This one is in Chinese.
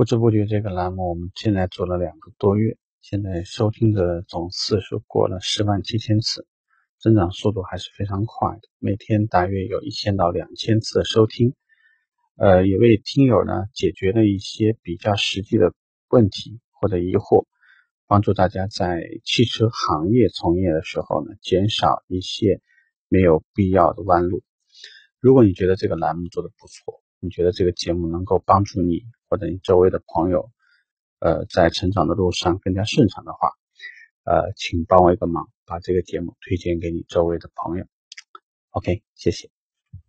不知不觉，这个栏目我们现在做了两个多月，现在收听的总次数过了十万七千次，增长速度还是非常快的，每天大约有一千到两千次的收听。呃，也为听友呢解决了一些比较实际的问题或者疑惑，帮助大家在汽车行业从业的时候呢，减少一些没有必要的弯路。如果你觉得这个栏目做的不错，你觉得这个节目能够帮助你？或者你周围的朋友，呃，在成长的路上更加顺畅的话，呃，请帮我一个忙，把这个节目推荐给你周围的朋友。OK，谢谢。